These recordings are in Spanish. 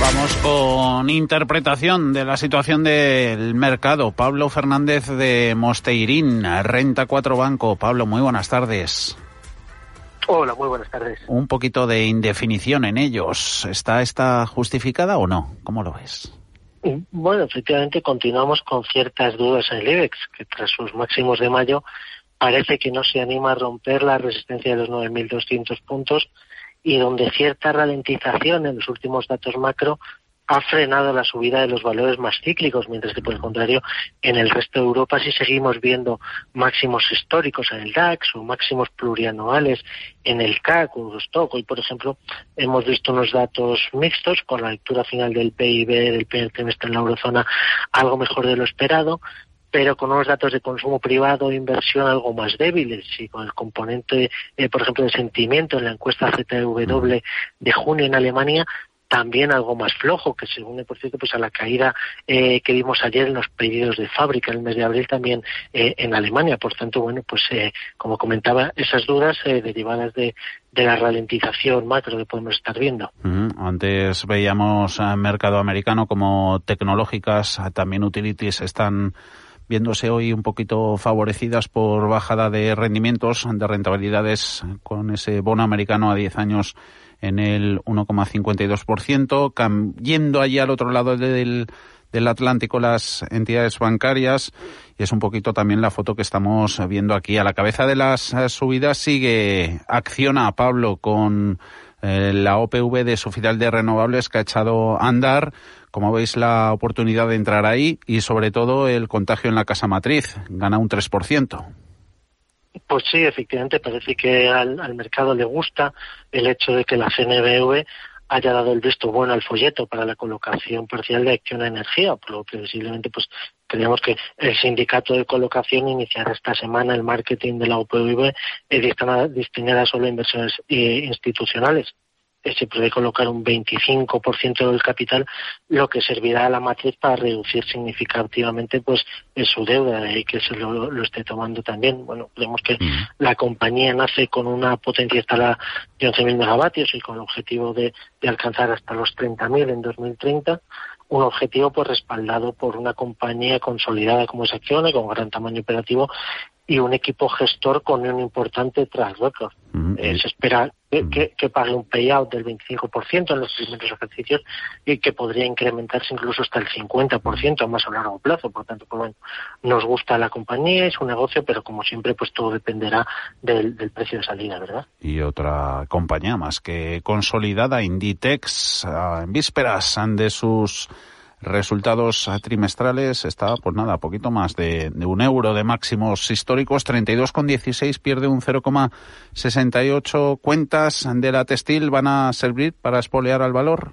Vamos con interpretación de la situación del mercado. Pablo Fernández de Mosteirín, Renta 4 Banco. Pablo, muy buenas tardes. Hola, muy buenas tardes. Un poquito de indefinición en ellos. ¿Está esta justificada o no? ¿Cómo lo ves? Bueno, efectivamente continuamos con ciertas dudas en el IBEX, que tras sus máximos de mayo parece que no se anima a romper la resistencia de los 9.200 puntos y donde cierta ralentización en los últimos datos macro ha frenado la subida de los valores más cíclicos, mientras que por el contrario en el resto de Europa sí seguimos viendo máximos históricos en el DAX o máximos plurianuales en el CAC o Eurostock. Hoy, por ejemplo, hemos visto unos datos mixtos con la lectura final del PIB del primer trimestre en la eurozona algo mejor de lo esperado, pero con unos datos de consumo privado e inversión algo más débiles y con el componente, eh, por ejemplo, de sentimiento en la encuesta ZW de junio en Alemania también algo más flojo, que se une, por cierto, pues a la caída eh, que vimos ayer en los pedidos de fábrica en el mes de abril también eh, en Alemania. Por tanto, bueno, pues como comentaba, esas dudas derivadas de, de la ralentización macro que podemos estar viendo. Antes veíamos mercado americano como tecnológicas, también utilities están viéndose hoy un poquito favorecidas por bajada de rendimientos, de rentabilidades con ese bono americano a 10 años en el 1,52%, yendo allí al otro lado del, del Atlántico las entidades bancarias y es un poquito también la foto que estamos viendo aquí. A la cabeza de las subidas sigue Acciona Pablo con eh, la OPV de su final de renovables que ha echado a andar ¿Cómo veis la oportunidad de entrar ahí y sobre todo el contagio en la casa matriz? Gana un 3%. Pues sí, efectivamente, parece que al, mercado le gusta el hecho de que la CNBV haya dado el visto bueno al folleto para la colocación parcial de acción a energía, por lo que visiblemente pues creemos que el sindicato de colocación iniciará esta semana el marketing de la OPV destinada solo a inversiones eh, institucionales se puede colocar un 25% del capital, lo que servirá a la matriz para reducir significativamente pues su deuda y que se lo, esté tomando también. Bueno, creemos que la compañía nace con una potencia instalada de 11.000 megavatios y con el objetivo de, alcanzar hasta los 30.000 en 2030 un objetivo pues respaldado por una compañía consolidada como es Acciona, con gran tamaño operativo y un equipo gestor con un importante track record. Eh, se espera que, que, pague un payout del 25% en los primeros ejercicios y que podría incrementarse incluso hasta el 50% a más o largo plazo. Por tanto, pues bueno, nos gusta la compañía, es un negocio, pero como siempre, pues todo dependerá del, del precio de salida, ¿verdad? Y otra compañía más que consolidada, Inditex, ah, en vísperas de sus resultados trimestrales está, pues nada, poquito más de, un euro de máximos históricos, 32,16, pierde un 0,68. ¿Cuentas de la textil van a servir para espolear al valor?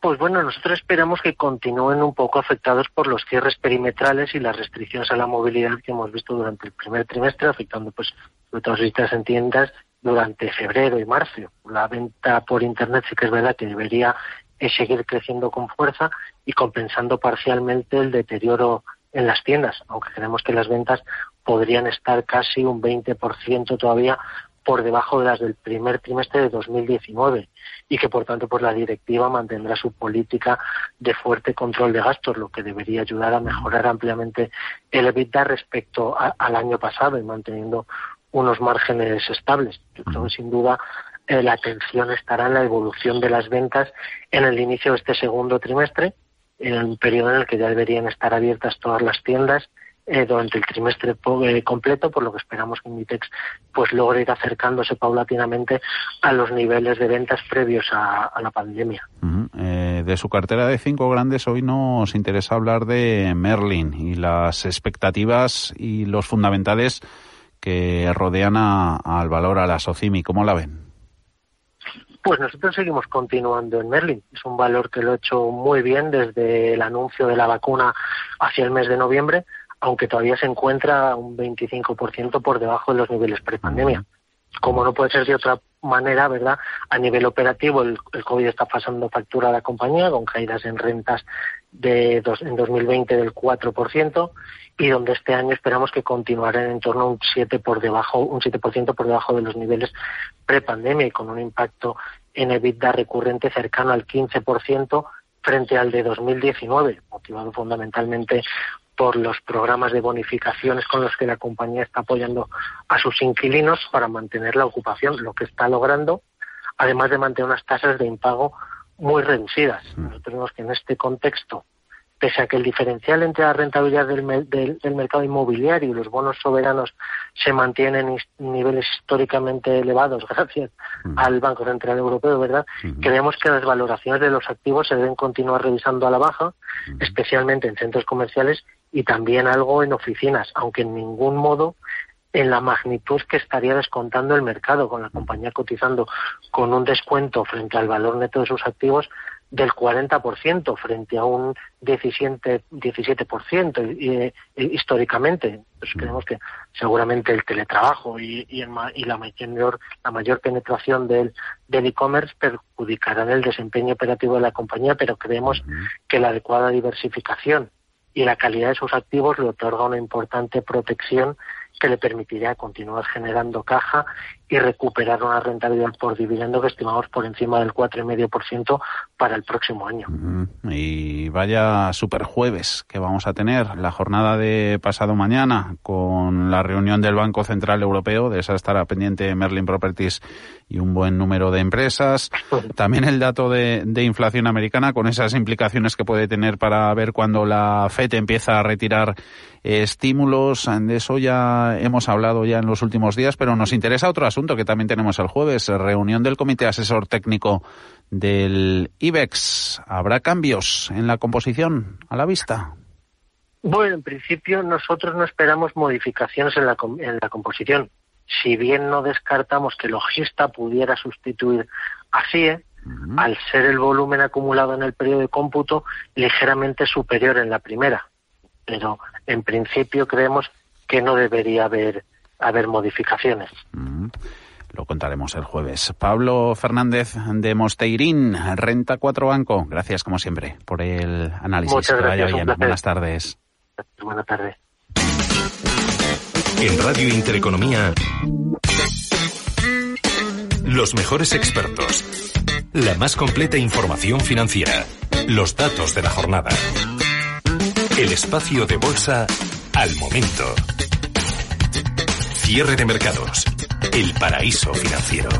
Pues bueno, nosotros esperamos que continúen un poco afectados por los cierres perimetrales y las restricciones a la movilidad que hemos visto durante el primer trimestre, afectando pues sobre todo las en tiendas durante febrero y marzo. La venta por Internet sí que es verdad que debería es seguir creciendo con fuerza y compensando parcialmente el deterioro en las tiendas, aunque creemos que las ventas podrían estar casi un 20% todavía por debajo de las del primer trimestre de 2019 y que por tanto pues la directiva mantendrá su política de fuerte control de gastos, lo que debería ayudar a mejorar ampliamente el EBITDA respecto al año pasado y manteniendo unos márgenes estables. Yo creo que sin duda eh, la atención estará en la evolución de las ventas en el inicio de este segundo trimestre, en un periodo en el que ya deberían estar abiertas todas las tiendas eh, durante el trimestre eh, completo, por lo que esperamos que Inditex pues logre ir acercándose paulatinamente a los niveles de ventas previos a, la pandemia. de su cartera de cinco grandes, hoy nos interesa hablar de Merlin y las expectativas y los fundamentales que rodean al valor a la Socimi. ¿Cómo la ven? Pues nosotros seguimos continuando en Merlin. Es un valor que lo he hecho muy bien desde el anuncio de la vacuna hacia el mes de noviembre, aunque todavía se encuentra un 25% por debajo de los niveles prepandemia. Como no puede ser de otra manera, ¿verdad? A nivel operativo, el, COVID está pasando factura a la compañía con caídas en rentas de dos, en 2020 del 4% y donde este año esperamos que continuará en torno a un 7 por debajo, un 7% por debajo de los niveles prepandemia y con un impacto en EBITDA recurrente cercano al 15% frente al de 2019, motivado fundamentalmente por los programas de bonificaciones con los que la compañía está apoyando a sus inquilinos para mantener la ocupación, lo que está logrando, además de mantener unas tasas de impago muy reducidas. Mm. Nosotros vemos que en este contexto pese a que el diferencial entre la rentabilidad del, mercado inmobiliario y los bonos soberanos se mantienen en niveles históricamente elevados gracias al Banco Central Europeo, ¿verdad? Creemos que las valoraciones de los activos se deben continuar revisando a la baja, especialmente en centros comerciales y también algo en oficinas, aunque en ningún modo en la magnitud que estaría descontando el mercado, con la compañía cotizando con un descuento frente al valor neto de sus activos del 40% frente a un 17%, 17% eh, históricamente. Entonces mm. creemos que seguramente el teletrabajo y, y, la, mayor, la mayor penetración del e-commerce perjudicarán el desempeño operativo de la compañía, pero creemos que la adecuada diversificación y la calidad de sus activos le otorga una importante protección que le permitiría continuar generando caja y recuperar una rentabilidad por dividendo que estimamos por encima del 4,5% para el próximo año. Y vaya super jueves que vamos a tener, la jornada de pasado mañana con la reunión del Banco Central Europeo, de esa estará pendiente Merlin Properties y un buen número de empresas. También el dato de, de inflación americana con esas implicaciones que puede tener para ver cuando la FED empieza a retirar estímulos. De eso ya hemos hablado ya en los últimos días, pero nos interesa otro asunto que también tenemos el jueves, reunión del Comité Asesor Técnico del IBEX. ¿Habrá cambios en la composición a la vista? Bueno, en principio nosotros no esperamos modificaciones en la, en la composición. Si bien no descartamos que Logista pudiera sustituir a CIE, al ser el volumen acumulado en el periodo de cómputo ligeramente superior en la primera pero en principio creemos que no debería haber, haber modificaciones. Mm. Lo contaremos el jueves. Pablo Fernández de Mosteirín, Renta 4 Banco. Gracias, como siempre, por el análisis. Muchas gracias, Buenas tardes. Buenas tardes. En Radio Intereconomía, los mejores expertos, la más completa información financiera, los datos de la jornada. El espacio de bolsa al momento. Cierre de mercados. El paraíso financiero.